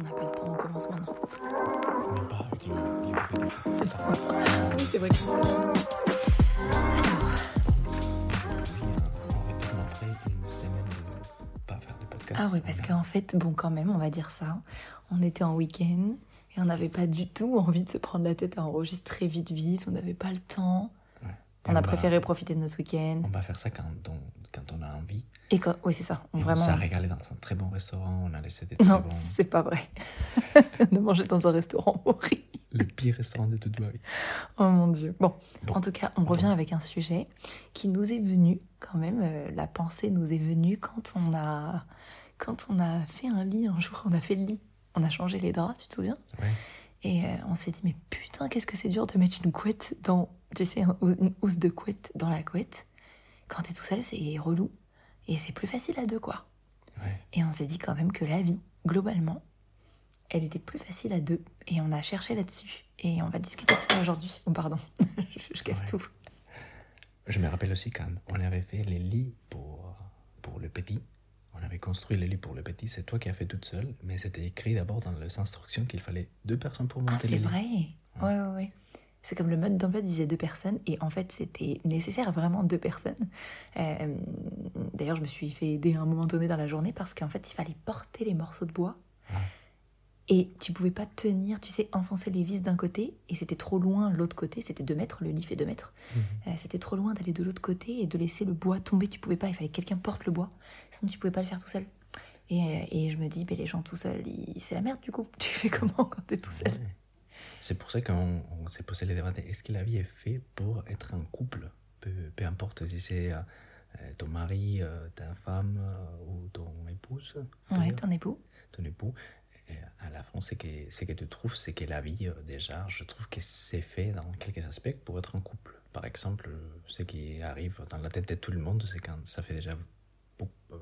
On n'a pas le temps, on commence maintenant. Mais pas avec le, grave. Oui, c'est vrai que c'est. Ah oui, parce qu'en fait, bon, quand même, on va dire ça. On était en week-end et on n'avait pas du tout envie de se prendre la tête à enregistrer vite, vite. On n'avait pas le temps. Ouais. On a va- préféré profiter de notre week-end. On va faire ça quand on, quand on a envie. Et quand... Oui, c'est ça. Et Vraiment. On s'est régalé dans un très bon restaurant. On a laissé des Non, bons. c'est pas vrai. de manger dans un restaurant horrible. Le pire restaurant de toute ma vie. Oh mon dieu. Bon, Bon. en tout cas, on revient avec un sujet qui nous est venu quand même. euh, la pensée nous est venue quand on a quand on a fait un lit un jour. On a fait le lit. On a changé les draps, tu te souviens? Ouais. Et euh, on s'est dit mais putain, qu'est-ce que c'est dur de mettre une couette dans, tu sais, un- une housse de couette dans la couette. Quand t'es tout seul, c'est relou et c'est plus facile à deux quoi. Ouais. Et on s'est dit quand même que la vie, globalement, elle était plus facile à deux. Et on a cherché là-dessus. Et on va discuter de ça aujourd'hui. Oh, pardon, je, je casse Ouais. tout. Je me rappelle aussi quand on avait fait les lits pour, pour le petit. On avait construit les lits pour le petit. C'est toi qui as fait toute seule. Mais c'était écrit d'abord dans les instructions qu'il fallait deux personnes pour monter Ah, c'est les lits. vrai. Ouais, ouais, ouais. C'est comme le mode d'emploi disait deux personnes. Et en fait, c'était nécessaire vraiment deux personnes. Euh, D'ailleurs, je me suis fait aider à un moment donné dans la journée parce qu'en fait, il fallait porter les morceaux de bois. Et tu pouvais pas tenir, tu sais, enfoncer les vis d'un côté. Et c'était trop loin l'autre côté. C'était deux mètres, le lit fait deux mètres. Mhm. Euh, c'était trop loin d'aller de l'autre côté et de laisser le bois tomber. Tu pouvais pas, il fallait que quelqu'un porte le bois. Sinon, tu pouvais pas le faire tout seul. Et, euh, et je me dis, ben, les gens tout seuls, c'est la merde du coup. Tu fais comment quand t'es tout seul? Ouais. C'est pour ça qu'on on s'est posé les débats. Est-ce que la vie est faite pour être un couple? Peu, peu importe si c'est euh, euh, ton mari, euh, ta femme euh, ou ton épouse, Ouais, ton époux. ton époux. Et à la fin, ce que, ce que tu trouves, c'est que la vie, déjà, je trouve que c'est fait dans quelques aspects pour être un couple. Par exemple, ce qui arrive dans la tête de tout le monde, c'est quand ça fait déjà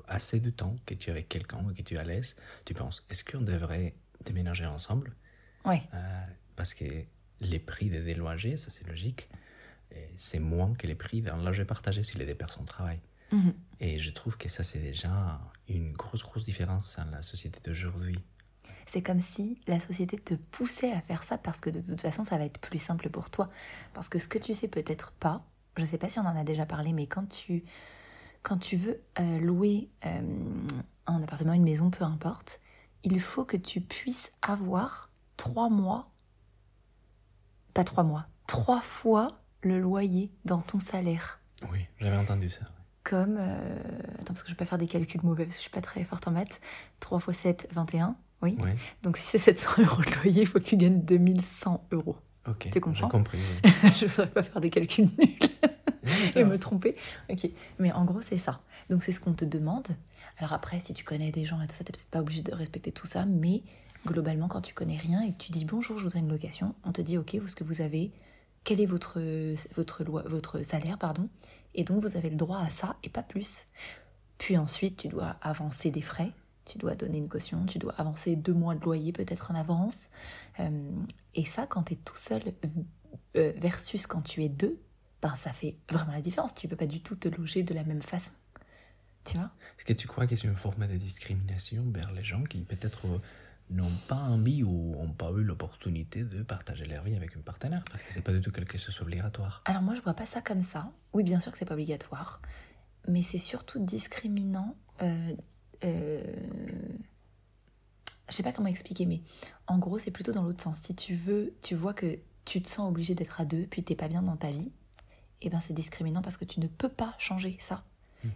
assez de temps que tu es avec quelqu'un que tu es à l'aise, tu penses, est-ce qu'on devrait déménager ensemble? Ouais. Parce que les prix des loyers, ça c'est logique, c'est moins que les prix d'un loyer partagé si les deux personnes travaillent. Mhm. Et je trouve que ça c'est déjà une grosse, grosse différence dans la société d'aujourd'hui. C'est comme si la société te poussait à faire ça parce que de toute façon, ça va être plus simple pour toi. Parce que ce que tu sais peut-être pas, je sais pas si on en a déjà parlé, mais quand tu, quand tu veux euh, louer euh, un appartement, une maison, peu importe, il faut que tu puisses avoir trois mois, pas trois mois, trois fois le loyer dans ton salaire. Oui, j'avais entendu ça. Comme, euh, attends, parce que je vais pas faire des calculs mauvais, parce que je suis pas très forte en maths. 3 x 7, 21, oui. Oui, Donc si c'est 700 euros de loyer, il faut que tu gagnes 2100 euros. ok. Tu comprends J'ai compris. oui. je ne saurais pas faire des calculs nuls et me tromper. Ok, mais en gros c'est ça. Donc c'est ce qu'on te demande. Alors après, si tu connais des gens et tout ça, t'es peut-être pas obligé de respecter tout ça, mais globalement, quand tu connais rien et que tu dis bonjour, je voudrais une location, on te dit ok, est-ce que vous avez, quel est votre votre loi, votre salaire, pardon, et donc vous avez le droit à ça et pas plus. Puis ensuite, tu dois avancer des frais. Tu dois donner une caution, tu dois avancer deux mois de loyer peut-être en avance. Euh, et ça, quand tu es tout seul euh, versus quand tu es deux, ben ça fait vraiment la différence. Tu peux pas du tout te loger de la même façon. Tu vois? Est-ce que tu crois que c'est une forme de discrimination vers les gens qui peut-être n'ont pas envie ou n'ont pas eu l'opportunité de partager leur vie avec un partenaire Parce que c'est pas du tout quelque chose d'obligatoire. Alors moi, je vois pas ça comme ça. Oui, bien sûr que c'est pas obligatoire, mais c'est surtout discriminant. Euh, euh, Je sais pas comment expliquer, mais en gros, c'est plutôt dans l'autre sens. Si tu veux, tu vois que tu te sens obligé d'être à deux, puis t'es pas bien dans ta vie, et ben c'est discriminant parce que tu ne peux pas changer ça.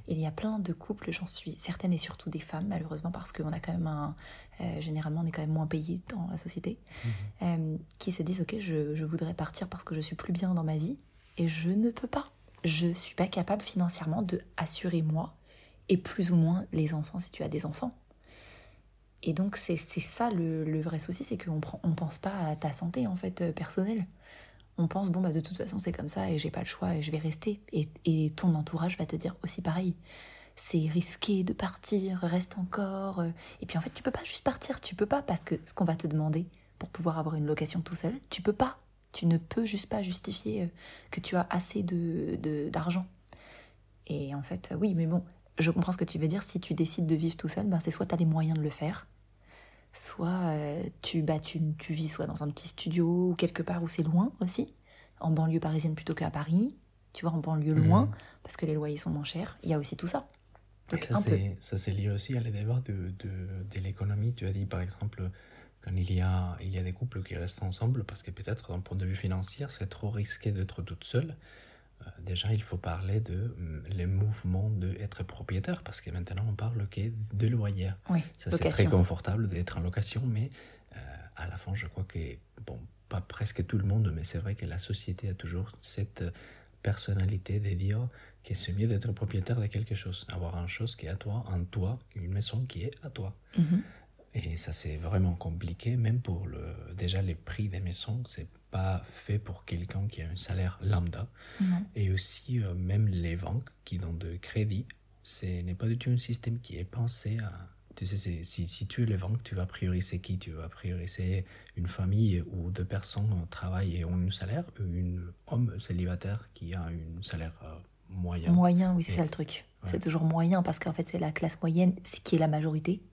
Il y a plein de couples, j'en suis certaine, et surtout des femmes, malheureusement, parce qu'on a quand même un. euh, généralement, on est quand même moins payé dans la société, euh, qui se disent Ok, je, je voudrais partir parce que je suis plus bien dans ma vie, et je ne peux pas. Je suis pas capable financièrement de assurer moi et plus ou moins les enfants si tu as des enfants. Et donc c'est ça le, le vrai souci, c'est qu'on prend, on pense pas à ta santé en fait euh, personnelle. On pense bon bah de toute façon c'est comme ça et j'ai pas le choix et je vais rester. Et, et ton entourage va te dire aussi pareil. C'est risqué de partir, reste encore. euh. Et puis en fait tu peux pas juste partir, tu peux pas parce que ce qu'on va te demander pour pouvoir avoir une location tout seul, tu peux pas. Tu ne peux juste pas justifier euh, que tu as assez de d'argent. Et en fait, oui, mais bon, je comprends ce que tu veux dire. Si tu décides de vivre tout seul, ben c'est soit tu as les moyens de le faire, soit euh, tu, bah, tu, tu vis soit dans un petit studio ou quelque part où c'est loin aussi, en banlieue parisienne plutôt qu'à Paris, tu vois, en banlieue loin, Mhm. parce que les loyers sont moins chers. Il y a aussi tout ça. Donc, ça, c'est- ça, c'est lié aussi à les débats de, de, de l'économie. Tu as dit, par exemple, quand il y, a, il y a des couples qui restent ensemble, parce que peut-être, d'un point de vue financier, c'est trop risqué d'être toute seule. Euh, déjà, il faut parler de hum, les mouvements d'être propriétaire, parce que maintenant, on parle que de loyer. Oui, Ça, c'est très confortable d'être en location, mais euh, à la fin, je crois que, bon, pas presque tout le monde, mais c'est vrai que la société a toujours cette personnalité de dire que c'est mieux d'être propriétaire de quelque chose, avoir une chose qui est à toi, un toit, une maison qui est à toi. Mhm. Et ça, c'est vraiment compliqué, même pour le. Déjà, les prix des maisons, c'est pas fait pour quelqu'un qui a un salaire lambda. Non. Et aussi, euh, même les banques qui donnent de crédit, ce n'est pas du tout un système qui est pensé à. Tu sais, si, si tu es les banques, tu vas prioriser qui? Tu vas prioriser une famille où deux personnes travaillent et ont un salaire, ou un homme célibataire qui a un salaire euh, moyen. Moyen, oui, c'est Et- ça le truc. Ouais. C'est toujours moyen parce qu'en fait, c'est la classe moyenne, ce qui est la majorité,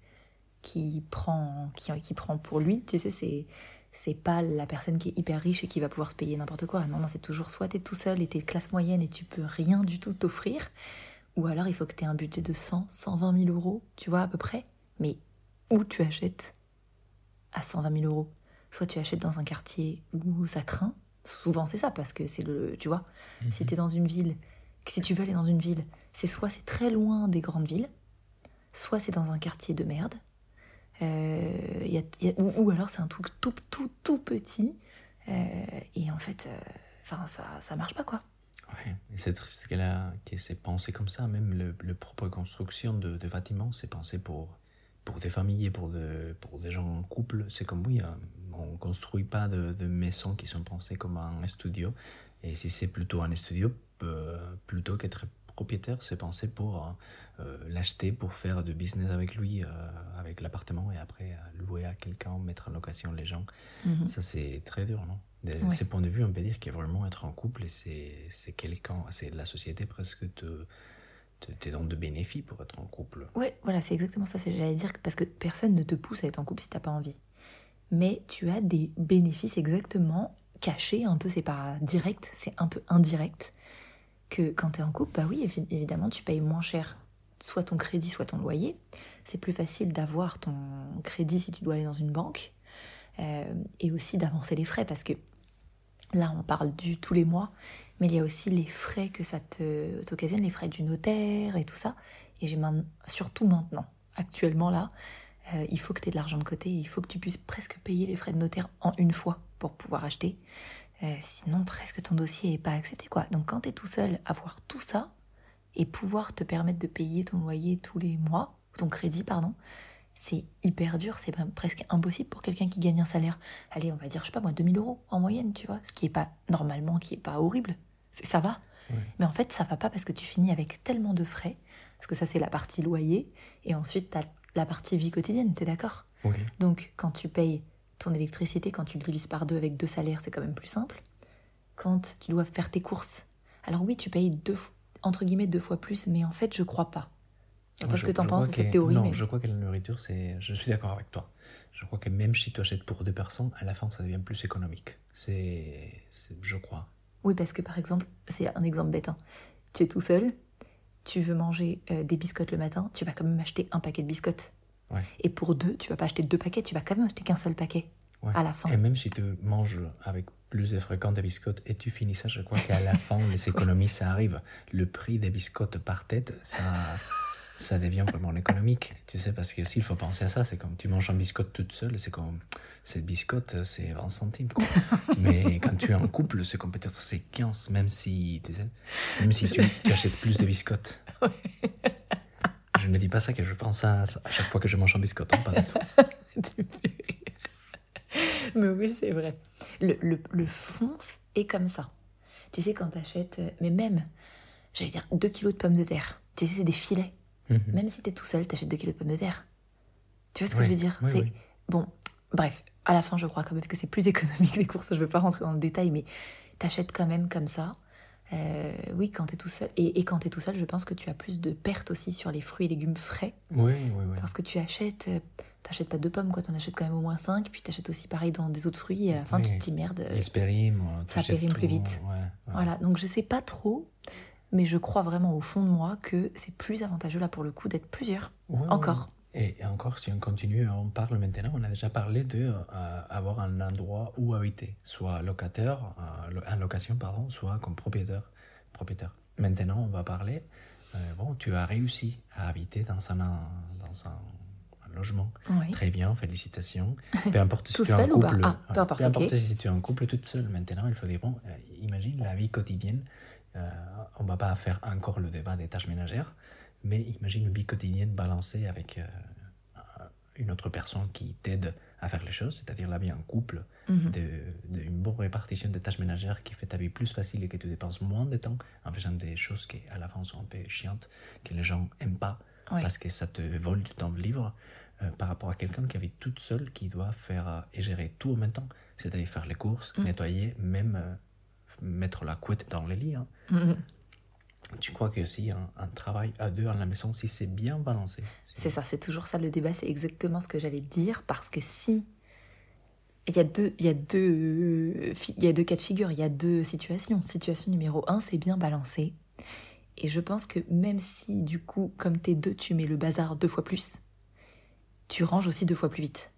qui prend, qui, qui prend pour lui. Tu sais, c'est. C'est pas la personne qui est hyper riche et qui va pouvoir se payer n'importe quoi. Non, non, c'est toujours soit t'es tout seul et t'es classe moyenne et tu peux rien du tout t'offrir, ou alors il faut que t'aies un budget de 100, 120 000 euros, tu vois, à peu près. Mais où tu achètes à 120 000 euros? Soit tu achètes dans un quartier où ça craint, souvent c'est ça, parce que c'est le. Tu vois, Mhm. si tu es dans une ville, si tu veux aller dans une ville, c'est soit c'est très loin des grandes villes, soit c'est dans un quartier de merde, euh, y a- ou, alors c'est un truc tout, tout, tout petit, euh, et en fait, euh, enfin ça, ça marche pas quoi. Ouais, c'est triste qu'elle a, que c'est pensé comme ça. Même le, le propre construction de, de bâtiments, c'est pensé pour, pour des familles et pour, de, pour des gens en couple. C'est comme oui, hein, on construit pas de, de maisons qui sont pensées comme un studio. Et si c'est plutôt un studio, euh, plutôt qu'être propriétaire, c'est pensé pour euh, l'acheter, pour faire du business avec lui, euh, avec l'appartement, et après euh, louer à quelqu'un, mettre en location les gens. Mhm. Ça, c'est très dur, non? De Ouais. ces points de vue, on peut dire que vraiment être en couple, et c'est quelqu'un, c'est la société presque te, te, te donne de bénéfices pour être en couple. Ouais, voilà, c'est exactement ça. J'allais dire que parce que personne ne te pousse à être en couple si t'as pas envie. Mais tu as des bénéfices exactement cachés, un peu, c'est pas direct, c'est un peu indirect. Que quand tu es en couple, bah oui, évi- évidemment, tu payes moins cher soit ton crédit, soit ton loyer. C'est plus facile d'avoir ton crédit si tu dois aller dans une banque. Euh, et aussi d'avancer les frais parce que là, on parle du tous les mois, mais il y a aussi les frais que ça t'occasionne, les frais du notaire et tout ça. Et j'ai surtout maintenant, actuellement là, euh, il faut que tu aies de l'argent de côté, il faut que tu puisses presque payer les frais de notaire en une fois pour pouvoir acheter. Euh, sinon, presque ton dossier n'est pas accepté. quoi. Donc quand tu es tout seul, avoir tout ça et pouvoir te permettre de payer ton loyer tous les mois, ton crédit, pardon, c'est hyper dur, c'est presque impossible pour quelqu'un qui gagne un salaire. Allez, on va dire, je sais pas moi, 2000 euros en moyenne, tu vois, ce qui est pas normalement, qui est pas horrible. Ça va, mais en fait, ça va pas parce que tu finis avec tellement de frais, parce que ça, c'est la partie loyer, et ensuite, tu as la partie vie quotidienne, t'es d'accord? Oui. Donc, quand tu payes ton électricité, quand tu le divises par deux avec deux salaires, c'est quand même plus simple. Quand tu dois faire tes courses, alors oui, tu payes deux, entre guillemets deux fois plus, mais en fait, je crois pas. Je sais pas ce que t'en je penses de cette théorie, Non, mais je crois que la nourriture, c'est. Je suis d'accord avec toi. Je crois que même si tu achètes pour deux personnes, à la fin, ça devient plus économique. C'est. c'est- Je crois. oui, parce que par exemple, c'est un exemple bête. hein. Tu es tout seul, tu veux manger euh, des biscottes le matin, tu vas quand même acheter un paquet de biscottes. Ouais. Et pour deux, tu vas pas acheter deux paquets, tu vas quand même acheter qu'un seul paquet Ouais. à la fin. Et même si tu manges avec plus de fréquence des biscottes et tu finis ça, je crois qu'à la fin, les économies, ça arrive. Le prix des biscottes par tête, ça, ça devient vraiment économique. Tu sais, parce que s'il faut penser à ça, c'est comme tu manges un biscotte toute seule, c'est comme cette biscotte, c'est 20 centimes. quoi. Mais quand tu es en couple, c'est comme peut-être c'est 15, même si, tu sais, même si tu, tu achètes plus de biscottes. Je ne dis pas ça que je pense à, ça à chaque fois que je mange un biscotte, hein, pas du tout. Mais oui, c'est vrai. Le, le, le fond est comme ça. Tu sais, quand t'achètes, euh, mais même, j'allais dire 2 kilos de pommes de terre. Tu sais, c'est des filets. Mhm. Même si t'es tout seul, t'achètes 2 kilos de pommes de terre. Tu vois ce que Oui, je veux dire? Oui, C'est oui. Bon, bref, à la fin, je crois quand même que c'est plus économique les courses. Je veux pas rentrer dans le détail, mais t'achètes quand même comme ça. Euh, oui, quand t'es tout seul. Et, et quand t'es tout seul, je pense que tu as plus de pertes aussi sur les fruits et légumes frais. Oui, oui, oui. Parce que tu achètes, euh, t'achètes pas deux pommes, quoi, t'en achètes quand même au moins cinq, puis t'achètes aussi pareil dans des autres fruits, et à la fin, Oui. tu te dis merde. euh, Les périment, ça périme plus vite. Ouais, ouais. Voilà, donc je sais pas trop, mais je crois vraiment au fond de moi que c'est plus avantageux là pour le coup d'être plusieurs. Ouais. Encore. Et, encore, si on continue, on parle maintenant, on a déjà parlé de euh, un endroit où habiter, soit locataire, euh, en location, pardon, soit comme propriétaire. propriétaire. Maintenant, on va parler, euh, bon, tu as réussi à habiter dans un, dans un, un logement. Oui. Très bien, félicitations. Peu importe si Tout tu es en couple. Ah, peu importe, peu importe ok. si tu es en couple toute seule. Maintenant, il faut dire, bon, euh, imagine la vie quotidienne. Euh, on va pas faire encore le débat des tâches ménagères, mais imagine une vie quotidienne balancée avec euh, une autre personne qui t'aide à faire les choses, c'est-à-dire la vie en couple, Mhm. de- d'une bonne répartition des tâches ménagères qui fait ta vie plus facile et que tu dépenses moins de temps en faisant des choses qui à la fin sont un peu chiantes, que les gens aiment pas parce que ça te vole du temps libre euh, par rapport à quelqu'un qui habite toute seule, qui doit faire euh, et gérer tout en même temps, c'est-à-dire faire les courses, Mm. nettoyer, même euh, mettre la couette dans le lit. hein. Mhm. Tu crois que si un, un travail à deux à la maison, si c'est bien balancé, C'est ça, c'est toujours ça le débat, c'est exactement ce que j'allais dire, parce que si. Il y, a deux, il, y a deux, il y a deux cas de figure, il y a deux situations. Situation numéro un, c'est bien balancé. Et je pense que même si, du coup, comme t'es deux, tu mets le bazar deux fois plus, tu ranges aussi deux fois plus vite.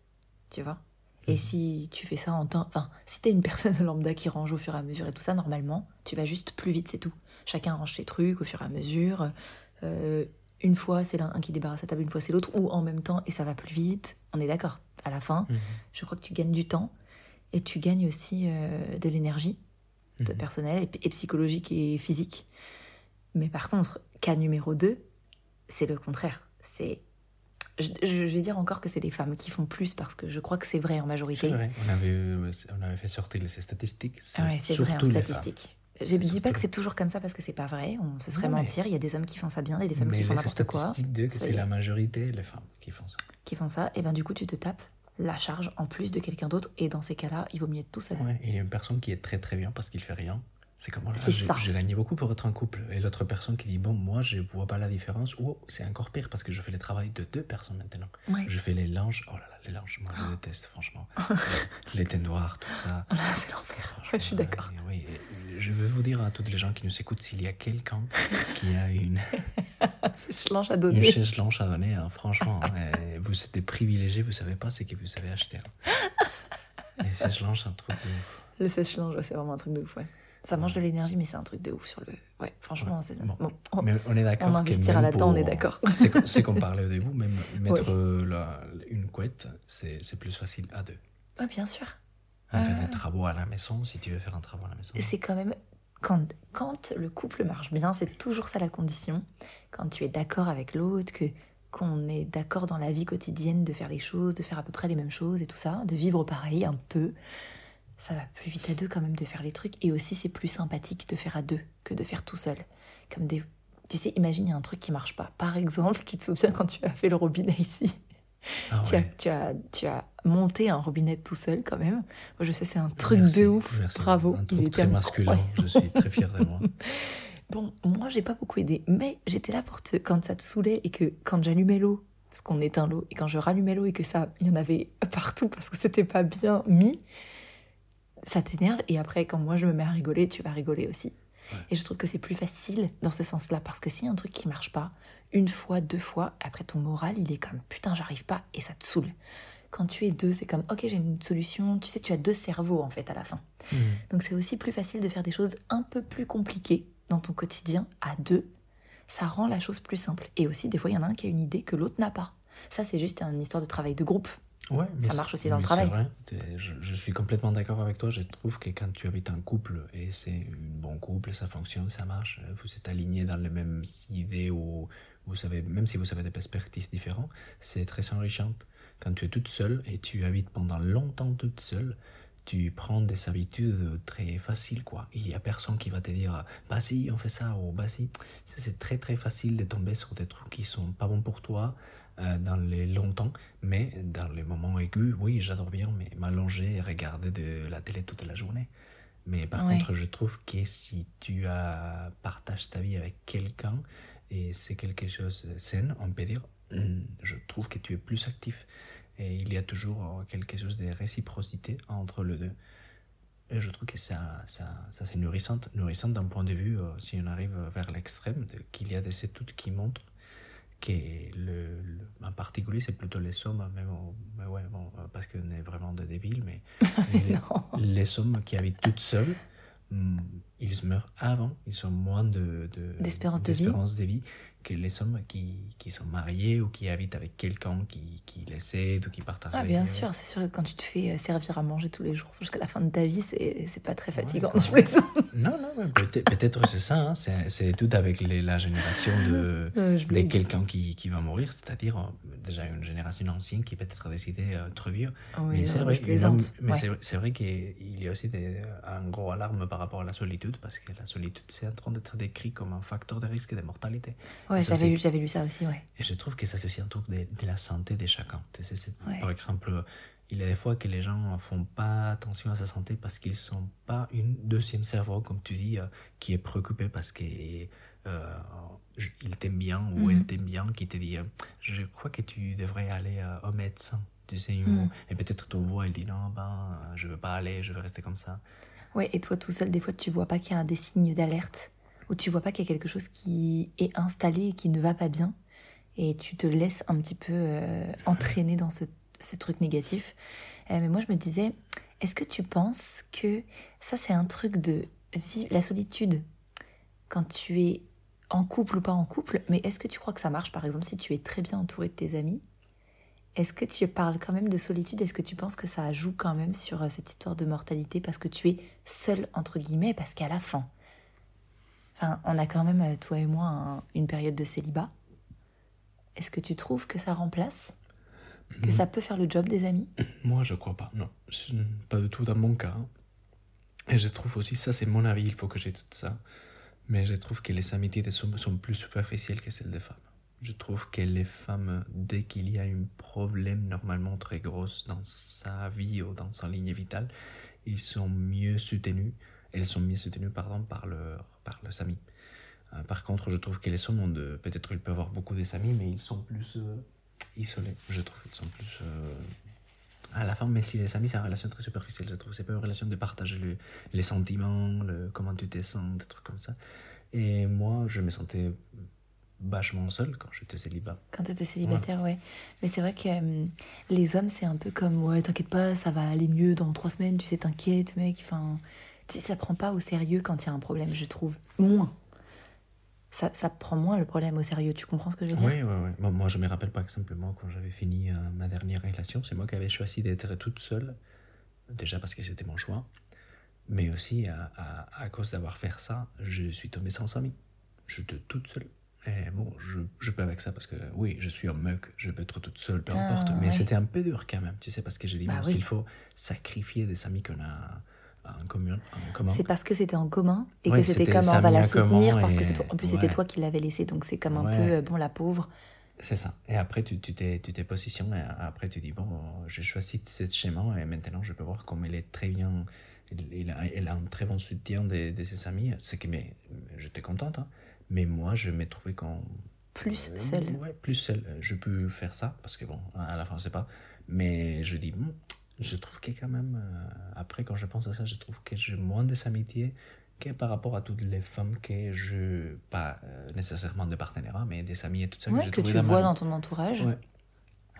Tu vois Et Mhm. si tu fais ça en temps. Enfin, si t'es une personne lambda qui range au fur et à mesure et tout ça, normalement, tu vas juste plus vite, c'est tout. Chacun range ses trucs au fur et à mesure. Euh, une fois, c'est l'un un qui débarrasse sa table, une fois, c'est l'autre, ou en même temps, et ça va plus vite. On est d'accord. À la fin, Mhm. je crois que tu gagnes du temps et tu gagnes aussi euh, de l'énergie Mhm. personnelle et, et psychologique et physique. Mais par contre, cas numéro 2, c'est le contraire. C'est je, je vais dire encore que c'est les femmes qui font plus parce que je crois que c'est vrai en majorité. C'est vrai, on avait, on avait fait sortir les statistiques. Ah ouais, c'est vrai en surtout Je dis surtout pas que c'est toujours comme ça parce que c'est pas vrai, on se serait Non, mentir. Il y a des hommes qui font ça bien et des femmes Mais qui font n'importe quoi, disent que c'est est. la majorité les femmes qui font ça. qui font ça. Et ben du coup, tu te tapes la charge en plus de quelqu'un d'autre. Et dans ces cas-là, il vaut mieux être tout seul. Ouais, il y a une personne qui est très très bien parce qu'il fait rien. C'est comme voilà, C'est j'ai gagné beaucoup pour être en couple. Et l'autre personne qui dit bon, moi je vois pas la différence. Ou c'est encore pire parce que je fais le travail de deux personnes maintenant. Je fais les linges. Oh là là, les linges, moi je déteste franchement. les tendoirs, tout ça. C'est l'enfer. Ouais, je suis d'accord. Oui, et je veux vous dire à tous les gens qui nous écoutent s'il y a quelqu'un qui a une, chlanche à une donner. chaise blanche à donner, hein, franchement, euh, vous êtes des privilégiés, vous savez pas ce que vous avez acheté. hein. Les blanches, un truc de ouf. Le sèche-linge, ouais, c'est vraiment un truc de ouf, ouais. Ça mange de l'énergie, mais c'est un truc de ouf sur le. Ouais, franchement, c'est. Bon. Bon, on- Mais on est d'accord. on investira là-dedans, on est d'accord. C'est qu'on parlait au début, même mettre euh, la- une couette, c'est plus facile à deux. Ouais, bien sûr. Ouais. des travaux à la maison, si tu veux faire un travail à la maison. C'est quand même. Quand, quand le couple marche bien, c'est toujours ça la condition. Quand tu es d'accord avec l'autre, que qu'on est d'accord dans la vie quotidienne de faire les choses, de faire à peu près les mêmes choses et tout ça, de vivre pareil un peu, ça va plus vite à deux quand même de faire les trucs. Et aussi, c'est plus sympathique de faire à deux que de faire tout seul. Comme des. Tu sais, imagine, il y a un truc qui marche pas. Par exemple, tu te souviens quand tu as fait le robinet ici? Ah tu, as, tu, as, tu as monté un robinet tout seul quand même. Moi, je sais, c'est un truc Merci, de ouf. merci. Bravo. Un Il truc très masculin, je suis très fier de moi. Bon, moi, j'ai pas beaucoup aidé, mais j'étais là pour te. Quand ça te saoulait et que quand j'allumais l'eau, parce qu'on éteint l'eau, et quand je rallumais l'eau et que ça, il y en avait partout parce que c'était pas bien mis, ça t'énerve. Et après, quand moi je me mets à rigoler, tu vas rigoler aussi. Ouais. Et je trouve que c'est plus facile dans ce sens-là, parce que si un truc qui marche pas, une fois, deux fois, après ton moral, il est comme putain, j'arrive pas, et ça te saoule. Quand tu es deux, c'est comme ok, j'ai une solution. Tu sais, tu as deux cerveaux en fait à la fin. Mhm. Donc c'est aussi plus facile de faire des choses un peu plus compliquées dans ton quotidien à deux. Ça rend la chose plus simple. Et aussi, des fois, il y en a un qui a une idée que l'autre n'a pas. Ça, c'est juste une histoire de travail de groupe. Ouais, mais Ça marche aussi dans le travail. c'est vrai, je, je suis complètement d'accord avec toi. Je trouve que quand tu habites un couple et c'est un bon couple, ça fonctionne, ça marche, euh, vous êtes alignés dans les mêmes idées ou vous savez, même si vous avez des perspectives différentes, c'est très enrichant. Quand tu es toute seule et tu habites pendant longtemps toute seule, tu prends des habitudes très faciles quoi. Il y a personne qui va te dire bah si on fait ça ou bah si. C'est très très facile de tomber sur des trucs qui sont pas bons pour toi euh, dans les longtemps, mais dans les moments aigus, oui j'adore bien mais m'allonger et regarder de la télé toute la journée. Mais par Ouais. contre je trouve que si tu as, partages ta vie avec quelqu'un et c'est quelque chose de sain, on peut dire, Hum, je trouve que tu es plus actif. Et il y a toujours quelque chose de réciprocité entre les deux. Et je trouve que ça, ça, ça c'est nourrissant, nourrissant d'un point de vue, si on arrive vers l'extrême, qu'il y a des études qui montrent que le, en particulier c'est plutôt les sommes même mais ouais, bon, parce qu'on est vraiment des débiles mais les, les, sommes qui habitent toutes seules hmm, ils meurent avant ils ont moins de d'espérance de, de, vie que les hommes qui, qui, sont mariés ou qui habitent avec quelqu'un qui, qui les aide ou qui partagent. Ah, bien sûr, c'est sûr que quand tu te fais euh, servir à manger tous les jours jusqu'à la fin de ta vie, c'est pas très fatigant. je plaisante. Non, non, peut-être c'est ça. Hein, c'est tout avec les, la génération de, de quelqu'un qui, qui, va mourir, c'est-à-dire euh, déjà une génération ancienne qui peut-être a décidé euh, trop vieux. mais c'est vrai, mais c'est vrai qu'il y a aussi des, un gros alarme par rapport à la solitude, parce que la solitude, c'est en train d'être décrit comme un facteur de risque de mortalité. Ouais, j'avais lu, lu, ça aussi, ouais. Et je trouve que ça, c'est aussi un truc de, de, la santé de chacun. Par exemple, il y a des fois que les gens ne font pas attention à sa santé parce qu'ils ne sont pas une deuxième cerveau, comme tu dis, euh, qui est préoccupé parce qu'il euh, il t'aime bien ou elle mhm. t'aime bien, qui te dit euh, Je crois que tu devrais aller au médecin. Tu sais, mhm. Et peut-être ton voix, elle dit Non, ben, je ne veux pas aller, je veux rester comme ça. Ouais, et toi tout seul, des fois, tu vois pas qu'il y a des signes d'alerte? Où tu vois pas qu'il y a quelque chose qui est installé et qui ne va pas bien, et tu te laisses un petit peu euh, entraîner dans ce, truc négatif. Euh, mais moi, je me disais, est-ce que tu penses que ça, c'est un truc de la solitude quand tu es en couple ou pas en couple, mais est-ce que tu crois que ça marche, par exemple, si tu es très bien entouré de tes amis Est-ce que tu parles quand même de solitude? Est-ce que tu penses que ça joue quand même sur euh, cette histoire de mortalité parce que tu es seul, entre guillemets, parce qu'à la fin, on a quand même, euh, toi et moi, une période de célibat. Est-ce que tu trouves que ça remplace? Que ça peut faire le job des amis? Moi, je crois pas. Non, pas du tout dans mon cas. Et je trouve aussi, ça c'est mon avis, il faut que j'ai tout ça. Mais je trouve que les amitiés des hommes sont plus superficielles que celles des femmes. Je trouve que les femmes, dès qu'il y a un problème normalement très gros dans sa vie ou dans sa ligne vitale, ils sont mieux soutenus elles sont mieux soutenues pardon, par, leur, par leurs amis. Euh, par contre, je trouve que les de. Peut-être ils peuvent avoir beaucoup d'amis, mais ils sont plus euh, isolés. Je trouve qu'ils sont plus. Euh, à la fin, mais si les amis, c'est une relation très superficielle, je trouve. C'est pas une relation de partager les sentiments, le, comment tu te sens, des trucs comme ça. Et moi, je me sentais vachement seul quand j'étais célibataire. Quand tu étais célibataire, ouais. Mais c'est vrai que les hommes, c'est un peu comme Ouais, t'inquiète pas, ça va aller mieux dans trois semaines, tu sais, t'inquiète, mec. Enfin, ça prend pas au sérieux quand il y a un problème, je trouve. Moins. Ça, ça, prend moins le problème au sérieux. Tu comprends ce que je veux dire? Oui, oui, oui. moi, je me rappelle pas simplement quand j'avais fini euh, ma dernière relation, c'est moi qui avais choisi d'être toute seule. Déjà parce que c'était mon choix. Mais aussi, à, à, cause d'avoir fait ça, je suis tombée sans amis. J'étais toute seule. Et bon, je, je, peux avec ça parce que oui, je suis un mec, je peux être toute seule, peu importe. Ah, mais c'était un peu dur quand même, tu sais, parce que j'ai dit, bah, il faut sacrifier des amis qu'on a en commun. C'est parce que c'était en commun et que c'était comme on va la soutenir parce que en plus c'était toi qui l'avais laissé donc c'est comme un peu euh, bon la pauvre. C'est ça. Et après tu t'es tu t'es positionné après tu dis bon j'ai choisi ce schéma et maintenant je peux voir comme elle est très bien elle, a, un très bon soutien de, de ses amis c'est que mais j'étais contente hein. mais moi je me trouvais quand plus seule. Ouais, plus seule. Je peux faire ça parce que bon à la fin je sais pas mais je dis bon je trouve que quand même, euh, après quand je pense à ça, je trouve que j'ai moins des amitiés que par rapport à toutes les femmes que je, pas euh, nécessairement des partenaires, hein, mais des amis et tout ça. que, tu vois dans ton entourage.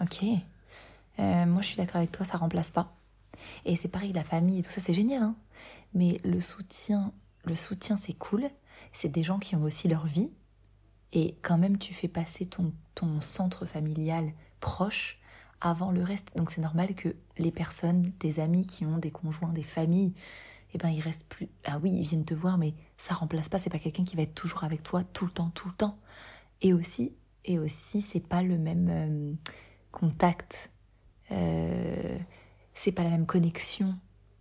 Ok. Euh, moi, je suis d'accord avec toi, ça remplace pas. Et c'est pareil, la famille et tout ça, c'est génial. Hein mais le soutien, le soutien, c'est cool. C'est des gens qui ont aussi leur vie. Et quand même, tu fais passer ton, ton centre familial proche avant le reste. Donc c'est normal que les personnes, des amis qui ont des conjoints, des familles, eh ben ils restent plus. Ah oui, ils viennent te voir, mais ça remplace pas. C'est pas quelqu'un qui va être toujours avec toi tout le temps, tout le temps. Et aussi, et aussi, c'est pas le même euh, contact. Euh, c'est pas la même connexion.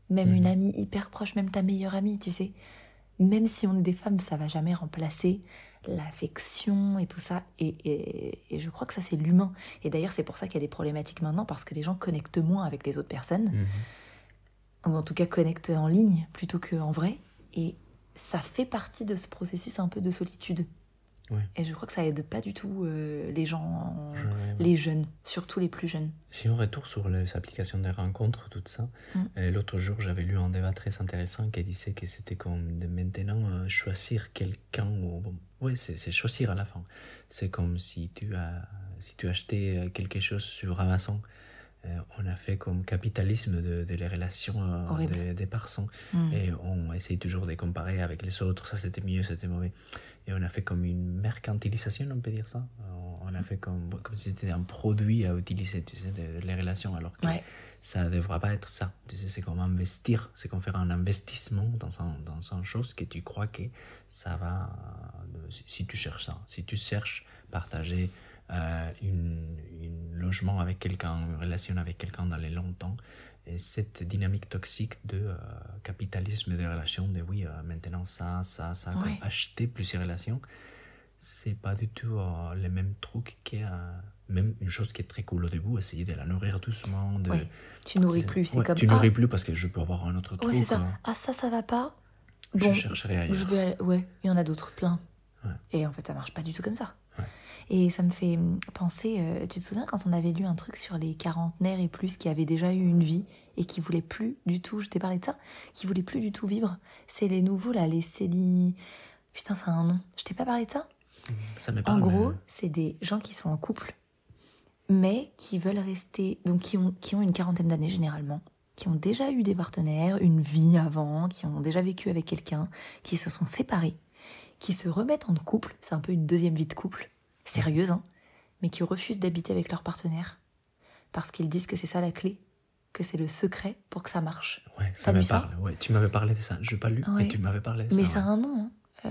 Même une mhm. amie hyper proche, même ta meilleure amie, tu sais. Même si on est des femmes, ça va jamais remplacer l'affection et tout ça. Et, je crois que ça, c'est l'humain. Et d'ailleurs, c'est pour ça qu'il y a des problématiques maintenant, parce que les gens connectent moins avec les autres personnes. Mhm. Ou en tout cas, connectent en ligne plutôt qu'en vrai. Et ça fait partie de ce processus un peu de solitude. Ouais. Et je crois que ça aide pas du tout euh, les gens, Ouais. les jeunes, surtout les plus jeunes. Si on retourne sur les applications des rencontres, tout ça, Mm. l'autre jour j'avais lu un débat très intéressant qui disait que c'était comme de maintenant euh, choisir quelqu'un, ou bon, ouais, c'est choisir à la fin. C'est comme si tu as, si tu achetais euh, quelque chose sur Amazon, on a fait comme capitalisme de, de les relations euh, des, des personnes. Mm. Et on essaye toujours de comparer avec les autres, ça c'était mieux, c'était mauvais. Et on a fait comme une mercantilisation, on peut dire ça. On- On a fait comme, comme si c'était un produit à utiliser, tu sais, de, de les relations, alors que Ouais. ça ne devrait pas être ça. Tu sais, c'est comme investir, c'est comme faire un investissement dans un, dans une chose que tu crois que ça va, euh, si, si tu cherches ça, si tu cherches partager euh, une logement avec quelqu'un, une relation avec quelqu'un dans les longtemps, et cette dynamique toxique de euh, capitalisme des relations, de oui, euh, maintenant ça, ça, ça, comme Ouais. acheter plusieurs relations, c'est pas du tout euh, le même truc que euh, même une chose qui est très cool au début, essayer de la nourrir doucement. De, Ouais. Tu nourris plus, c'est ouais, comme Tu ah, nourris plus parce que je peux avoir un autre truc. c'est ça. Ah ça, ça va pas. je Bon, chercherai ailleurs. je vais aller- ouais, il y en a d'autres plein. Et en fait, ça marche pas du tout comme ça. Et ça me fait penser, euh, tu te souviens quand on avait lu un truc sur les quarantenaires et plus qui avaient déjà eu une vie et qui voulaient plus du tout, je t'ai parlé de ça, qui voulaient plus du tout vivre? C'est les nouveaux là, les Célie. Putain, ça a un nom. Je t'ai pas parlé de ça? Ça En gros, mais- c'est des gens qui sont en couple, mais qui veulent rester, donc qui ont, qui ont une quarantaine d'années généralement, qui ont déjà eu des partenaires, une vie avant, qui ont déjà vécu avec quelqu'un, qui se sont séparés, qui se remettent en couple, c'est un peu une deuxième vie de couple, sérieuse, hein, mais qui refusent d'habiter avec leur partenaire, parce qu'ils disent que c'est ça la clé, que c'est le secret pour que ça marche. Ouais, ça me ça parle. Ouais, tu m'avais parlé de ça. Je n'ai pas lu, Ouais. mais tu m'avais parlé de Mais ça. ça a ouais. un nom, hein. Euh,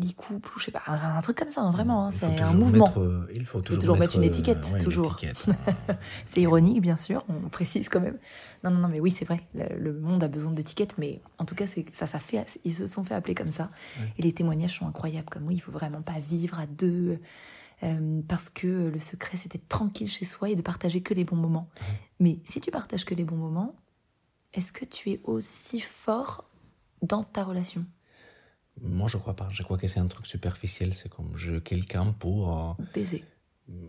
les couples, ou je sais pas, un truc comme ça, hein, vraiment, hein, c'est un mouvement. mettre, euh, il faut toujours, toujours mettre une euh, étiquette, ouais, toujours. euh, C'est ironique, bien sûr, on précise quand même. Non, non, non, mais oui, c'est vrai, le, le monde a besoin d'étiquettes, mais en tout cas, ça, ça fait, ils se sont fait appeler comme ça. Et les témoignages sont incroyables, comme oui, il faut vraiment pas vivre à deux, euh, parce que le secret, c'est d'être tranquille chez soi et de partager que les bons moments. Mais si tu partages que les bons moments, est-ce que tu es aussi fort dans ta relation? Moi, je crois pas. Je crois que c'est un truc superficiel. C'est comme je quelqu'un pour. euh, Baiser.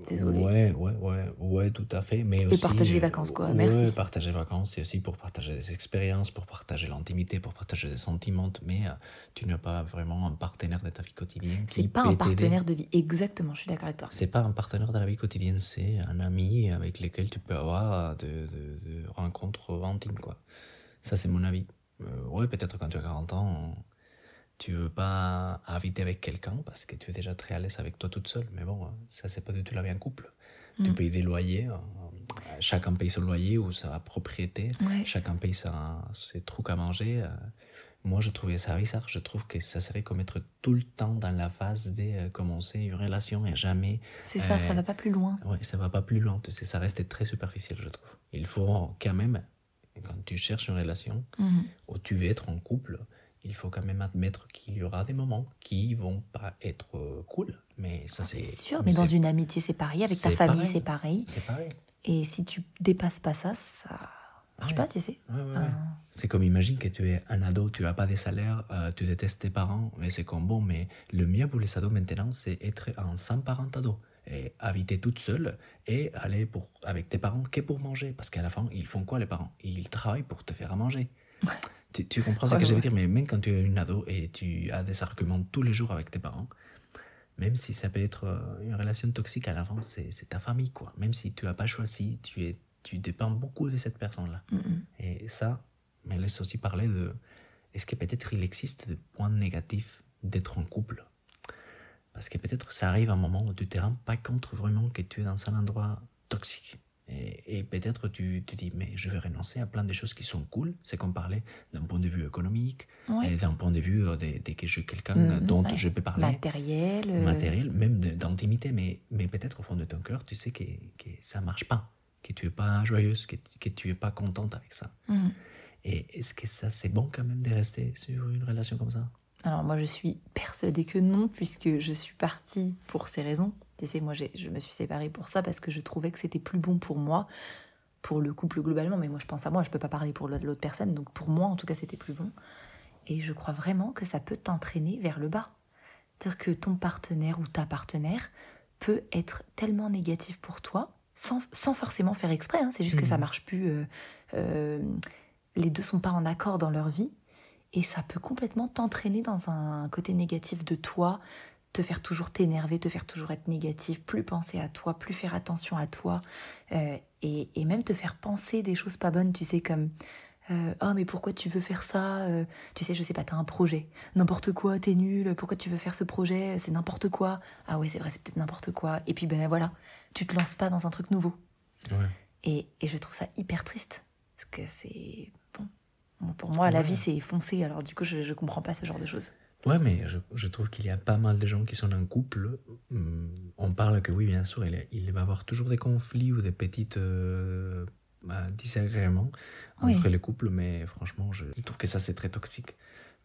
Désolé. Ouais, ouais, ouais, ouais, tout à fait. Mais Et aussi, partager les euh, vacances, quoi. ouais, Merci. partager les vacances, c'est aussi pour partager des expériences, pour partager l'intimité, pour partager des sentiments. Mais euh, tu n'as pas vraiment un partenaire de ta vie quotidienne. C'est pas un partenaire de vie, exactement, je suis d'accord avec toi. C'est pas un partenaire de la vie quotidienne, c'est un ami avec lequel tu peux avoir de, de- de rencontres intimes, quoi. Ça, c'est mon avis. Euh, ouais, peut-être quand tu as 40 ans, tu veux pas habiter avec quelqu'un parce que tu es déjà très à l'aise avec toi toute seule. Mais bon, ça, c'est pas du tout la vie en couple. Tu Mm. payes des loyers, euh, chacun paye son loyer ou sa propriété, Ouais. chacun paye sa- ses trucs à manger. euh. Moi, je trouvais ça bizarre. Je trouve que ça serait comme être tout le temps dans la phase de euh, commencer une relation et jamais C'est ça, ça Euh, va pas plus loin. Ouais, ça va pas plus loin. tu sais, Ça reste très superficiel, je trouve. Il faut quand même, quand tu cherches une relation Mhm. où tu veux être en couple, il faut quand même admettre qu'il y aura des moments qui vont pas être euh, cool. Mais ça, Ah, c'est sûr, mais dans une amitié, c'est pareil. Avec ta famille, c'est pareil. C'est pareil. Et si tu dépasses pas ça, ça marche Ouais. pas, tu sais. Ouais, ouais, ouais. Euh, C'est comme imagine que tu es un ado, tu n'as pas de salaire, euh, tu détestes tes parents, mais c'est comme bon, mais le mieux pour les ados maintenant, c'est être un sans parent ado. Et habiter toute seule et aller pour, avec tes parents que pour manger. Parce qu'à la fin, ils font quoi les parents? Ils travaillent pour te faire à manger. Tu, tu comprends ce Ouais, que je veux dire Mais même quand tu es une ado et tu as des arguments tous les jours avec tes parents, même si ça peut être euh, une relation toxique à l'avant, c'est c'est ta famille, quoi. Même si tu n'as pas choisi, tu, es, tu dépends beaucoup de cette personne-là. mm, mm. Et ça me laisse aussi parler de est-ce que peut-être il existe des points négatifs d'être en couple? Parce que peut-être ça arrive à un moment où tu te rends pas compte vraiment que tu es dans un endroit toxique. Et, et peut-être tu te dis, mais je vais renoncer à plein de choses qui sont cool. C'est comme parler d'un point de vue économique, et d'un point de vue euh, de, de que je quelqu'un Mhm, dont ouais. je peux parler Matériel. euh, matériel, même de- d'intimité, mais, mais peut-être au fond de ton cœur, tu sais que, que ça marche pas, que tu es pas joyeuse, que, que tu es pas contente avec ça. mhm. Et est-ce que ça, c'est bon quand même de rester sur une relation comme ça? Alors moi, je suis persuadée que non, puisque je suis partie pour ces raisons. Tu sais, moi, je me suis séparée pour ça, parce que je trouvais que c'était plus bon pour moi, pour le couple globalement, mais moi, je pense à moi, je peux pas parler pour l'autre personne, donc pour moi, en tout cas, c'était plus bon. Et je crois vraiment que ça peut t'entraîner vers le bas. C'est-à-dire que ton partenaire ou ta partenaire peut être tellement négatif pour toi, sans, sans forcément faire exprès, hein, c'est juste que ça Mhm. marche plus, euh, euh, les deux sont pas en accord dans leur vie, et ça peut complètement t'entraîner dans un côté négatif de toi, te faire toujours t'énerver, te faire toujours être négatif, plus penser à toi, plus faire attention à toi, euh, et, et même te faire penser des choses pas bonnes, tu sais, comme euh, oh mais pourquoi tu veux faire ça Euh, Tu sais, je sais pas, t'as un projet, n'importe quoi, t'es nul, pourquoi tu veux faire ce projet C'est n'importe quoi. Ah ouais, c'est vrai, c'est peut-être n'importe quoi. Et puis ben voilà, tu te lances pas dans un truc nouveau. Ouais. Et, et je trouve ça hyper triste. Parce que c'est. Bon. Pour moi, la vie, c'est foncé. Alors, du coup, je, je comprends pas ce genre de choses. Ouais, mais je, je trouve qu'il y a pas mal de gens qui sont en couple. Hum, On parle que oui, bien sûr, il, va y avoir toujours des conflits ou des petites euh, bah, désagréments Oui. entre les couples, mais franchement, je, je trouve que ça, c'est très toxique.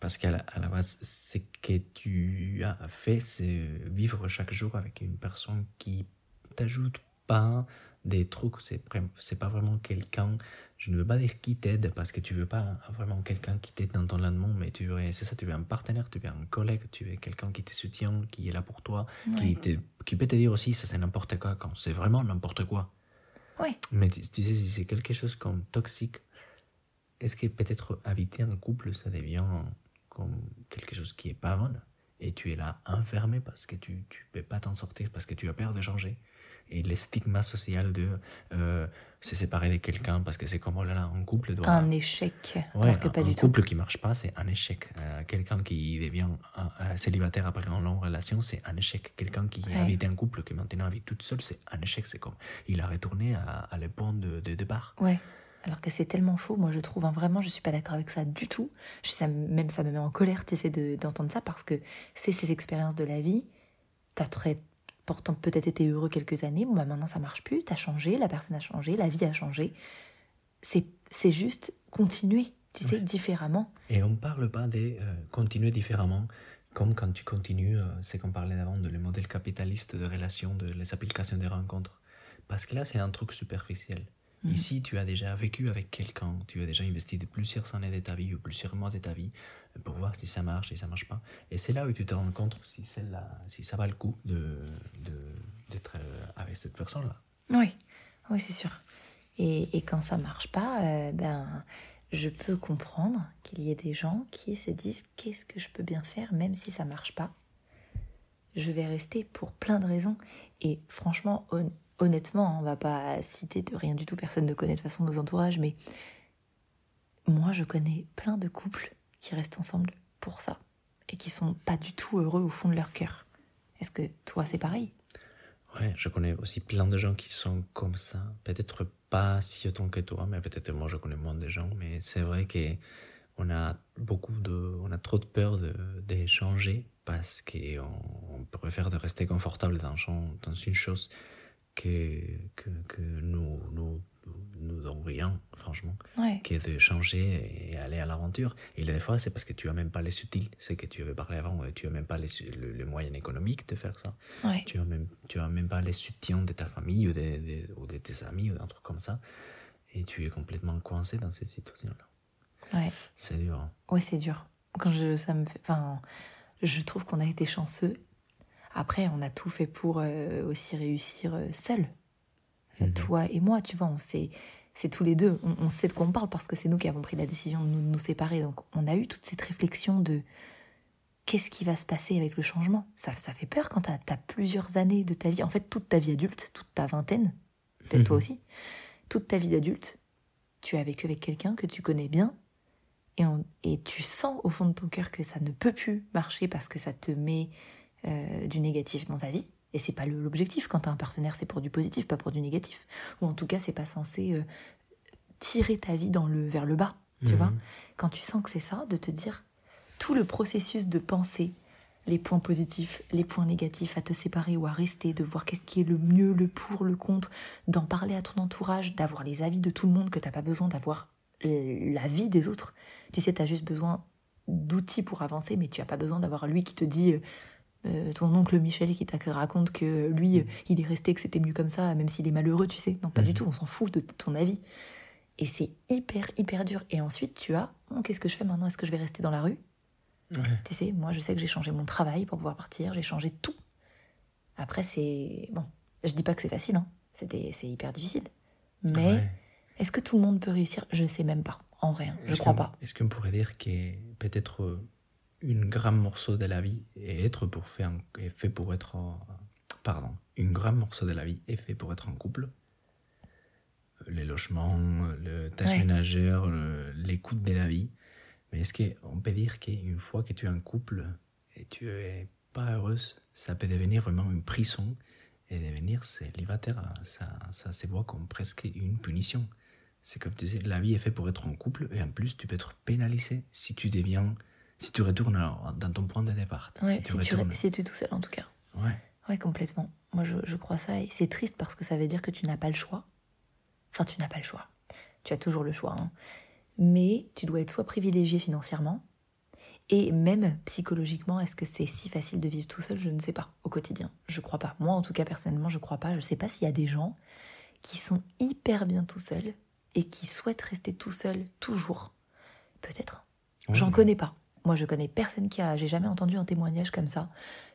Parce qu'à la, à la base, ce que tu as fait, c'est vivre chaque jour avec une personne qui t'ajoute pas des trucs. C'est pas vraiment quelqu'un. Je ne veux pas dire qui t'aide parce que tu veux pas vraiment quelqu'un qui t'aide dans ton lendemain, mais tu veux, c'est ça, tu veux un partenaire, tu veux un collègue, tu veux quelqu'un qui te soutient, qui est là pour toi, qui, te- qui peut te dire aussi ça c'est n'importe quoi quand c'est vraiment n'importe quoi. Ouais. Mais tu, tu sais, si c'est quelque chose comme toxique, est-ce que peut-être habiter un couple, ça devient comme quelque chose qui est pas bon? Et tu es là enfermé parce que tu tu peux pas t'en sortir, parce que tu as peur de changer. Et les stigmas sociaux de euh, se séparer de quelqu'un parce que c'est comme oh là là, un couple doit. Un échec. Ouais, alors que un, pas un du tout. couple qui marche pas, c'est un échec. Euh, quelqu'un qui devient un- un célibataire après une longue relation, c'est un échec. Quelqu'un qui Ouais. habite un couple qui maintenant habite toute seule, c'est un échec. C'est comme il a retourné à, à le point de, de départ. Ouais. Alors que c'est tellement faux, moi je trouve, hein, vraiment, je suis pas d'accord avec ça du tout. Je, ça, me- même ça me met en colère, tu sais, de- d'entendre ça, parce que c'est ces expériences de la vie. T'as très, pourtant peut-être été heureux quelques années, bon bah maintenant ça marche plus, t'as changé, la personne a changé, la vie a changé. C'est juste continuer, tu sais, Ouais. différemment. Et on parle pas de euh, continuer différemment, comme quand tu continues, euh, c'est qu'on parlait avant de le modèle capitaliste de relation, de les applications des rencontres. Parce que là, c'est un truc superficiel. Mhm. Ici, tu as déjà vécu avec quelqu'un, tu as déjà investi de plusieurs années de ta vie ou plusieurs mois de ta vie euh, pour voir si ça marche, si ça marche pas. Et c'est là où tu te rends compte si, celle-là, si ça va le coup de, d'être euh, avec cette personne-là. Oui, oui, c'est sûr. Et, et quand ça marche pas, euh, ben, je peux comprendre qu'il y ait des gens qui se disent qu'est-ce que je peux bien faire, même si ça marche pas. Je vais rester pour plein de raisons. Et franchement, hon- honnêtement, on va pas citer de rien du tout, personne ne connaît de façon nos entourages, mais moi, je connais plein de couples qui restent ensemble pour ça et qui sont pas du tout heureux au fond de leur cœur. Est-ce que toi, c'est pareil? Ouais, je connais aussi plein de gens qui sont comme ça. Peut-être pas si autant que toi, mais peut-être moi je connais moins de gens. Mais c'est vrai que on a beaucoup de, on a trop de peur de, de parce qu'on on préfère de rester confortable dans, dans une chose que, que, que nous, nous, nous donne rien, franchement, Ouais. que de changer et aller à l'aventure. Et des fois, c'est parce que tu as même pas les subtils. C'est que tu avais parlé avant, tu as même pas les, le, le moyen économique de faire ça. Ouais. Tu as même, tu as même pas les soutiens de ta famille ou de, de- ou de tes amis ou d'un truc comme ça. Et tu es complètement coincé dans cette situation-là. Ouais. C'est dur. hein. Ouais, c'est dur. Quand je, ça me fait, enfin, je trouve qu'on a été chanceux. Après, on a tout fait pour euh, aussi réussir euh, seul. Euh, Mhm. Toi et moi, tu vois, on sait, c'est tous les deux. On, on sait de quoi on parle parce que c'est nous qui avons pris la décision de nous, de nous séparer. Donc, on a eu toute cette réflexion de qu'est-ce qui va se passer avec le changement? Ça, ça fait peur quand tu as, plusieurs années de ta vie, en fait, toute ta vie adulte, toute ta vingtaine, peut-être toi Mhm. aussi, toute ta vie d'adulte, tu as vécu avec quelqu'un que tu connais bien et, on- et tu sens au fond de ton cœur que ça ne peut plus marcher parce que ça te met euh, du négatif dans ta vie. Et c'est pas l'objectif. Quand tu as un partenaire, c'est pour du positif, pas pour du négatif. Ou en tout cas, c'est pas censé euh, tirer ta vie dans le, vers le bas. Tu Mhm. vois Quand tu sens que c'est ça, de te dire tout le processus de penser les points positifs, les points négatifs, à te séparer ou à rester, de voir qu'est-ce qui est le mieux, le pour, le contre, d'en parler à ton entourage, d'avoir les avis de tout le monde, que t'as pas besoin d'avoir euh, la vie des autres. Tu sais, tu as juste besoin d'outils pour avancer, mais tu as pas besoin d'avoir lui qui te dit, euh, ton oncle Michel qui te raconte que lui, euh, il est resté, que c'était mieux comme ça, même s'il est malheureux, tu sais. Non, pas du Mhm. tout, on s'en fout de ton avis. Et c'est hyper, hyper dur. Et ensuite, tu as, Bon, qu'est-ce que je fais maintenant? Est-ce que je vais rester dans la rue? Ouais. Tu sais, moi, je sais que j'ai changé mon travail pour pouvoir partir, j'ai changé tout. Après, c'est. Bon, je dis pas que c'est facile, hein. C'était- c'est hyper difficile. Mais Ouais. est-ce que tout le monde peut réussir? Je sais même pas. En vrai, hein. je crois pas. Est-ce qu'on pourrait dire que peut-être euh, une grand morceau de la vie est être pour faire est fait pour être en- pardon une grand morceau de la vie est fait pour être en couple. Les logements le tâche Ouais. ménagère l'écoute de la vie. Mais est-ce qu'on peut dire qu'une fois que tu es en couple et tu es pas heureuse ça peut devenir vraiment une prison et devenir célibataire. Ça, ça se voit comme presque une punition. C'est comme tu disais, la vie est faite pour être en couple et en plus tu peux être pénalisé si tu deviens, si tu retournes dans ton point de départ. Ouais, si tu si, tu, si tu es tout seul, en tout cas. Ouais, Ouais, complètement. Moi, je, je crois ça. Et c'est triste parce que ça veut dire que tu n'as pas le choix. Enfin, tu n'as pas le choix. Tu as toujours le choix. hein. Mais tu dois être soit privilégié financièrement, et même psychologiquement, est-ce que c'est si facile de vivre tout seul? Je ne sais pas. Au quotidien, je crois pas. Moi, en tout cas, personnellement, je crois pas. Je sais pas s'il y a des gens qui sont hyper bien tout seuls et qui souhaitent rester tout seuls toujours. Peut-être. J'en connais pas. Moi, je connais personne qui a. J'ai jamais entendu un témoignage comme ça.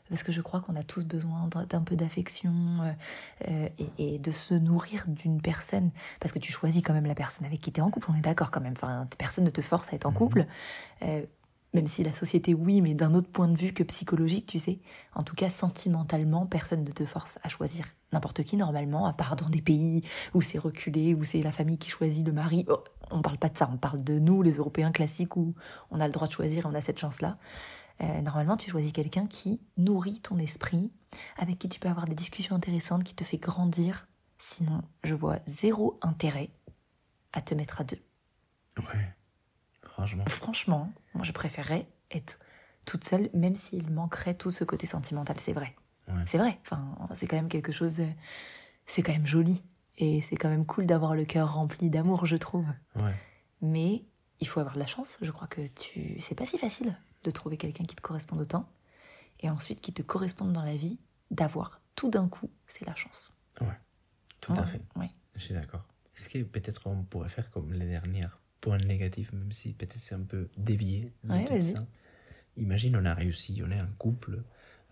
Parce que je crois qu'on a tous besoin d'un peu d'affection euh, euh, et, et de se nourrir d'une personne. Parce que tu choisis quand même la personne avec qui tu es en couple, on est d'accord quand même. Enfin, personne ne te force à être en Mhm. couple. Euh, même si la société, oui, mais d'un autre point de vue que psychologique, tu sais. En tout cas, sentimentalement, personne ne te force à choisir n'importe qui normalement, à part dans des pays où c'est reculé, où c'est la famille qui choisit le mari. Oh, on parle pas de ça, on parle de nous, les Européens classiques, où on a le droit de choisir et on a cette chance-là. Euh, normalement, tu choisis quelqu'un qui nourrit ton esprit, avec qui tu peux avoir des discussions intéressantes, qui te fait grandir. Sinon, je vois zéro intérêt à te mettre à deux. Ouais, franchement. Franchement, moi, je préférerais être toute seule, même s'il manquerait tout ce côté sentimental. C'est vrai. Ouais. C'est vrai. Enfin, c'est quand même quelque chose. de- C'est quand même joli. Et c'est quand même cool d'avoir le cœur rempli d'amour, je trouve. Ouais, Mais il faut avoir de la chance. Je crois que tu. C'est pas si facile de trouver quelqu'un qui te corresponde autant. Et ensuite, qui te corresponde dans la vie, d'avoir tout d'un coup, c'est la chance. tout à Ouais, fait. ouais. Je suis d'accord. Est-ce que peut-être on pourrait faire comme les derniers points négatifs, même si peut-être c'est un peu dévié Ouais, ça Imagine, on a réussi, on est un couple,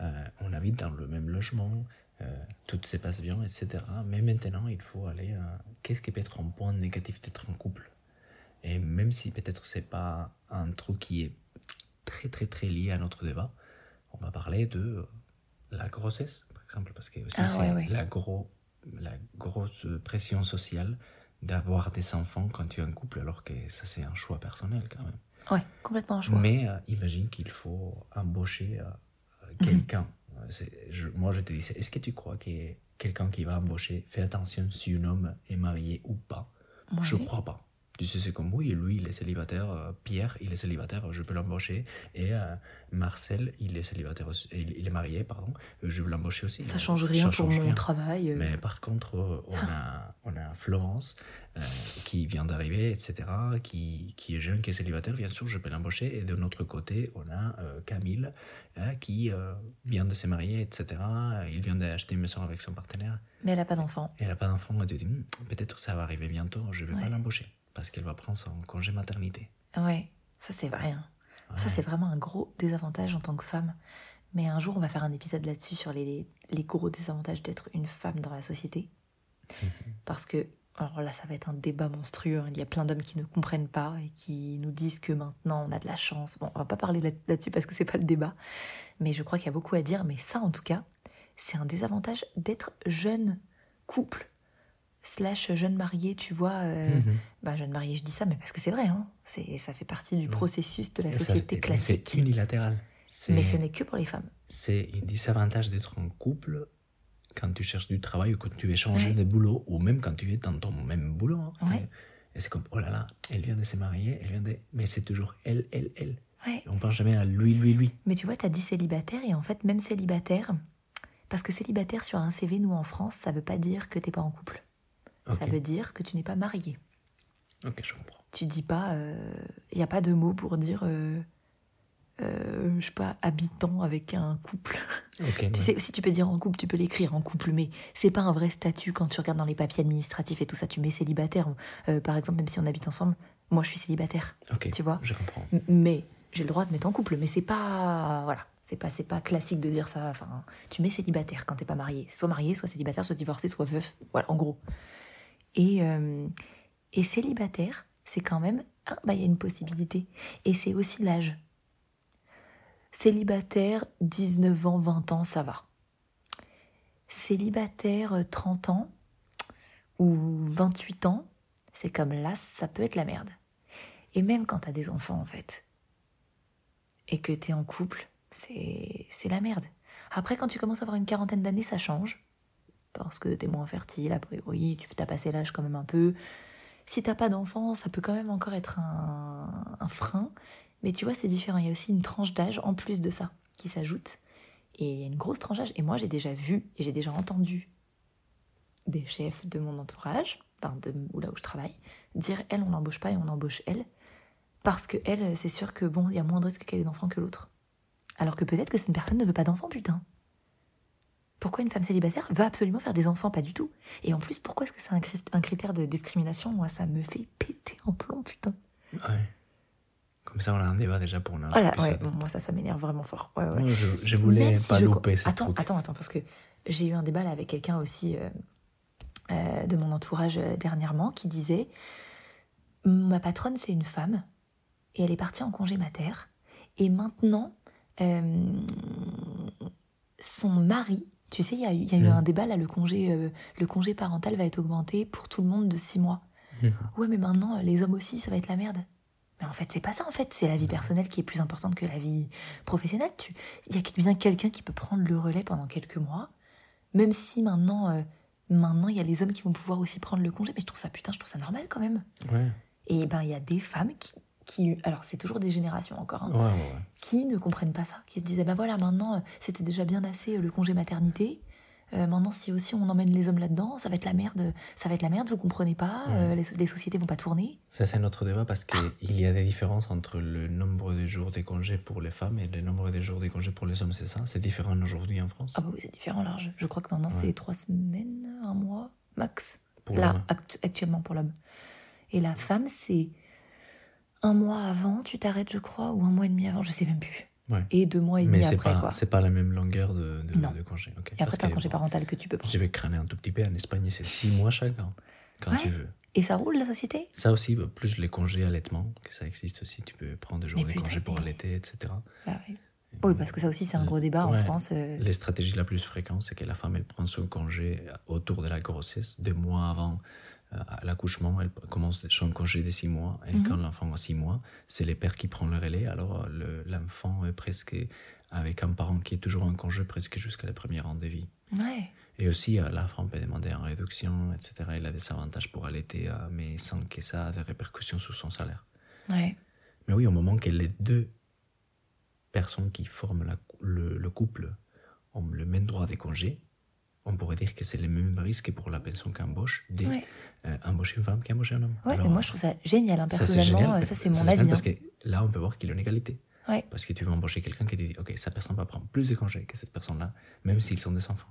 euh, on habite dans le même logement, euh, tout se passe bien, etc. Mais maintenant, il faut aller. à Qu'est-ce qui peut être un point négatif d'être en couple? Et même si peut-être c'est pas un truc qui est très très très lié à notre débat, on va parler de euh, la grossesse, par exemple, parce que aussi Ah, c'est ouais, ouais. la, gros, la grosse pression sociale d'avoir des enfants quand tu es en couple, alors que ça c'est un choix personnel quand même. Ouais, complètement un choix. Mais euh, imagine qu'il faut embaucher euh, Mhm. quelqu'un. Je- moi, je te dis, est-ce que tu crois que quelqu'un qui va embaucher? Fait attention si un homme est marié ou pas Je crois pas. Tu sais, c'est comme oui, lui, il est célibataire, euh, Pierre, il est célibataire, je peux l'embaucher, et euh, Marcel, il est célibataire, aussi- il, il est marié, pardon, euh, je veux l'embaucher aussi. Ça change rien pour change mon rien. travail. euh. Mais par contre, on a, on a Florence euh, qui vient d'arriver, etc., qui, qui est jeune, qui est célibataire, bien sûr, je peux l'embaucher. Et de notre côté, on a euh, Camille euh, qui euh, vient de se marier, etc. Il vient d'acheter une maison avec son partenaire. Mais elle a pas d'enfant. Et elle n'a pas d'enfant. Et tu te dis, Hmm, peut-être ça va arriver bientôt, je ne vais Ouais. pas l'embaucher parce qu'elle va prendre son congé maternité. Ouais, ça c'est vrai. hein. Ça c'est vraiment un gros désavantage en tant que femme. Mais un jour on va faire un épisode là-dessus sur les, les gros désavantages d'être une femme dans la société. Mhm. Parce que, alors là ça va être un débat monstrueux. hein. Il y a plein d'hommes qui ne comprennent pas et qui nous disent que maintenant on a de la chance. Bon, on va pas parler là- là-dessus parce que c'est pas le débat. Mais je crois qu'il y a beaucoup à dire. Mais ça en tout cas, c'est un désavantage d'être jeune couple slash jeune marié, tu vois. euh, Mhm. bah, jeune marié, je dis ça, mais parce que c'est vrai, hein. c'est, ça fait partie du processus de la ça- société classique. C'est unilatéral. Mais ce n'est que pour les femmes. c'est un désavantage d'être en couple quand tu cherches du travail ou quand tu veux changer Ouais. de boulot ou même quand tu es dans ton même boulot. hein. Ouais. Et c'est comme, oh là là, elle vient de se marier, elle vient de... Mais c'est toujours elle, elle, elle. On pense jamais à lui, lui, lui. Mais tu vois, tu as dit célibataire, et en fait, même célibataire, parce que célibataire sur un CV, nous en France, ça veut pas dire que t'es pas en couple. Ça veut dire que tu n'es pas marié. Ok, je comprends. Tu dis pas, il n'y a pas de mot pour dire, euh, euh, je sais pas, habitant avec un couple. Ok, Tu ouais. sais, si tu peux dire en couple, tu peux l'écrire en couple, mais c'est pas un vrai statut quand tu regardes dans les papiers administratifs et tout ça. Tu mets célibataire, Euh, par exemple, même si on habite ensemble, moi je suis célibataire, Ok, tu vois. je comprends. Mais j'ai le droit de mettre en couple, mais c'est pas. Voilà. C'est pas, c'est pas classique de dire ça. Enfin, tu mets célibataire quand t'es pas marié. Soit marié, soit célibataire, soit divorcé, soit veuf. Voilà, en gros. Et, euh, et célibataire, c'est quand même. Ah, bah, il y a une possibilité. Et c'est aussi l'âge. Célibataire, 19 ans, 20 ans, ça va. Célibataire, 30 ans ou 28 ans, c'est comme là, ça peut être la merde. Et même quand t'as des enfants, en fait, et que t'es en couple, c'est la merde. Après, quand tu commences à avoir une quarantaine d'années, ça change. Parce que t'es moins fertile, a priori, tu t'as passé l'âge quand même un peu. Si t'as pas d'enfants, ça peut quand même encore être un, frein. Mais tu vois, c'est différent. Il y a aussi une tranche d'âge en plus de ça qui s'ajoute. Et il y a une grosse tranche d'âge. Et moi, j'ai déjà vu et j'ai déjà entendu des chefs de mon entourage, enfin de ou là où je travaille, dire elle, on l'embauche pas et on embauche elle. Parce que elle, c'est sûr que bon, il y a moins de risques qu'elle ait d'enfants que l'autre. Alors que peut-être que cette personne ne veut pas d'enfants, putain. Pourquoi une femme célibataire va absolument faire des enfants? Pas du tout. Et en plus, pourquoi est-ce que c'est un, un critère de discrimination? Moi, ça me fait péter en plomb, putain. Ouais. Comme ça, on a un débat déjà pour un autre Voilà, ouais, bon, moi, ça, ça m'énerve vraiment fort. Ouais, ouais. Je, je voulais si pas je- louper cette Attends, attends, attends, parce que j'ai eu un débat là avec quelqu'un aussi euh, euh, de mon entourage euh, dernièrement qui disait Ma patronne, c'est une femme et elle est partie en congé mater. Et maintenant, son mari, tu sais, il y a eu, il y a eu Mm. un débat là, le congé, euh, le congé parental va être augmenté pour tout le monde de six mois. Ouais, mais maintenant, les hommes aussi, ça va être la merde. Mais en fait, c'est pas ça, en fait. C'est la vie personnelle qui est plus importante que la vie professionnelle. Il y a bien quelqu'un qui peut prendre le relais pendant quelques mois. Même si maintenant, euh, maintenant, il y a les hommes qui vont pouvoir aussi prendre le congé. Mais je trouve ça, putain, je trouve ça normal quand même. Ouais. Et ben, il y a des femmes qui, qui alors c'est toujours des générations encore, hein, Ouais, ouais, ouais. qui ne comprennent pas ça. Qui se disaient, bah voilà, maintenant, euh, c'était déjà bien assez euh, le congé maternité. Euh, maintenant, si aussi on emmène les hommes là-dedans, ça va être la merde. Ça va être la merde, vous comprenez pas. Euh, les, les sociétés vont pas tourner. Ça, c'est notre débat parce Ah. qu'il y a des différences entre le nombre de jours des congés pour les femmes et le nombre de jours des congés pour les hommes, c'est ça? C'est différent aujourd'hui en France? Ah bah oui, c'est différent large. Je crois que maintenant c'est trois semaines, un mois, max. Pour Là, actuellement pour l'homme. Et la femme, c'est un mois avant, tu t'arrêtes, je crois, ou un mois et demi avant, je sais même plus. Ouais. Et deux mois et Mais demi c'est après, quoi. c'est pas la même longueur de, de, Non. de congé. ok. Et après, t'as un congé parental que tu peux prendre. Je vais crâner un tout petit peu. En Espagne, c'est six mois chacun, quand Ouais. tu veux. Et ça roule, la société? Ça aussi, bah, plus les congés allaitement, que ça existe aussi. Tu peux prendre des jours Mais de congés pour mais- allaiter, etc. Bah oui. Oui, parce que ça aussi, c'est un gros débat en. France. euh, Les stratégies la plus fréquente, c'est que la femme, elle prend son congé autour de la grossesse, deux mois avant à l'accouchement, elle commence son congé de six mois, et Mhm. quand l'enfant a six mois, c'est les pères qui prennent le relais, alors euh, le- l'enfant est presque avec un parent qui est toujours en congé presque jusqu'à la première an de vie. Ouais. Et aussi, euh, la femme peut demander en réduction, etc. Il a des avantages pour allaiter, euh, mais sans que ça ait des répercussions sur son salaire. Ouais. Mais oui, au moment que les deux personnes qui forment la- le, le couple ont le même droit de congé, on pourrait dire que c'est le même risque pour la personne qui embauche d'embaucher Ouais, une femme qui embauche un homme. Ouais, Alors, mais moi, je trouve ça génial, hein, personnellement. euh, ça, c'est mon avis. Parce hein. que là, on peut voir qu'il y a une égalité. Ouais. Parce que tu veux embaucher quelqu'un qui te dit, OK, cette personne va prendre plus de congés que cette personne-là, même s'ils sont des enfants.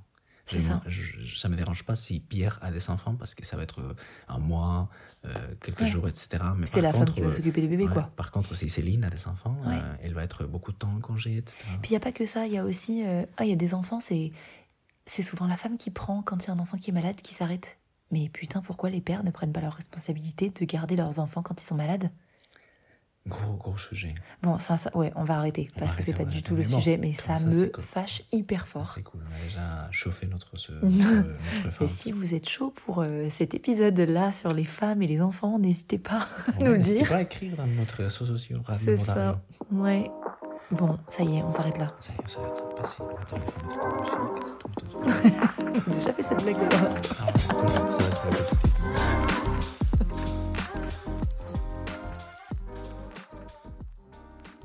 Ça. je- je- ça me dérange pas si Pierre a des enfants parce que ça va être euh, un mois, euh, quelques Ouais. jours, etc. Mais C'est la femme contre, qui va euh, s'occuper des bébés, ouais, quoi. Par contre, si Céline a des enfants, Ouais. euh, elle va être beaucoup de temps en congé, etc. Puis il n'y a pas que ça, il y a aussi. euh, Ah, il y a des enfants, c'est. C'est souvent la femme qui prend quand il y a un enfant qui est malade, qui s'arrête. Mais putain, pourquoi les pères ne prennent pas leur responsabilité de garder leurs enfants quand ils sont malades? Gros, gros sujet. Bon, ça, ça, ouais, on va arrêter On parce va que c'est pas on va du tout le bon, sujet, mais ça ça, me cool. fâche hyper fort. C'est cool, on a déjà chauffé notre, ce, notre, notre Et si vous êtes chaud pour euh, cet épisode-là sur les femmes et les enfants, n'hésitez pas à Ouais, nous le dire. pas à écrire dans notre réseau social. C'est ça. Ouais. Bon, ça y est, on s'arrête là. Ça y est, ça va être passé. Maintenant, il faut mettre la musique. On déjà fait cette blague là. Ah, ouais, tout le monde, ça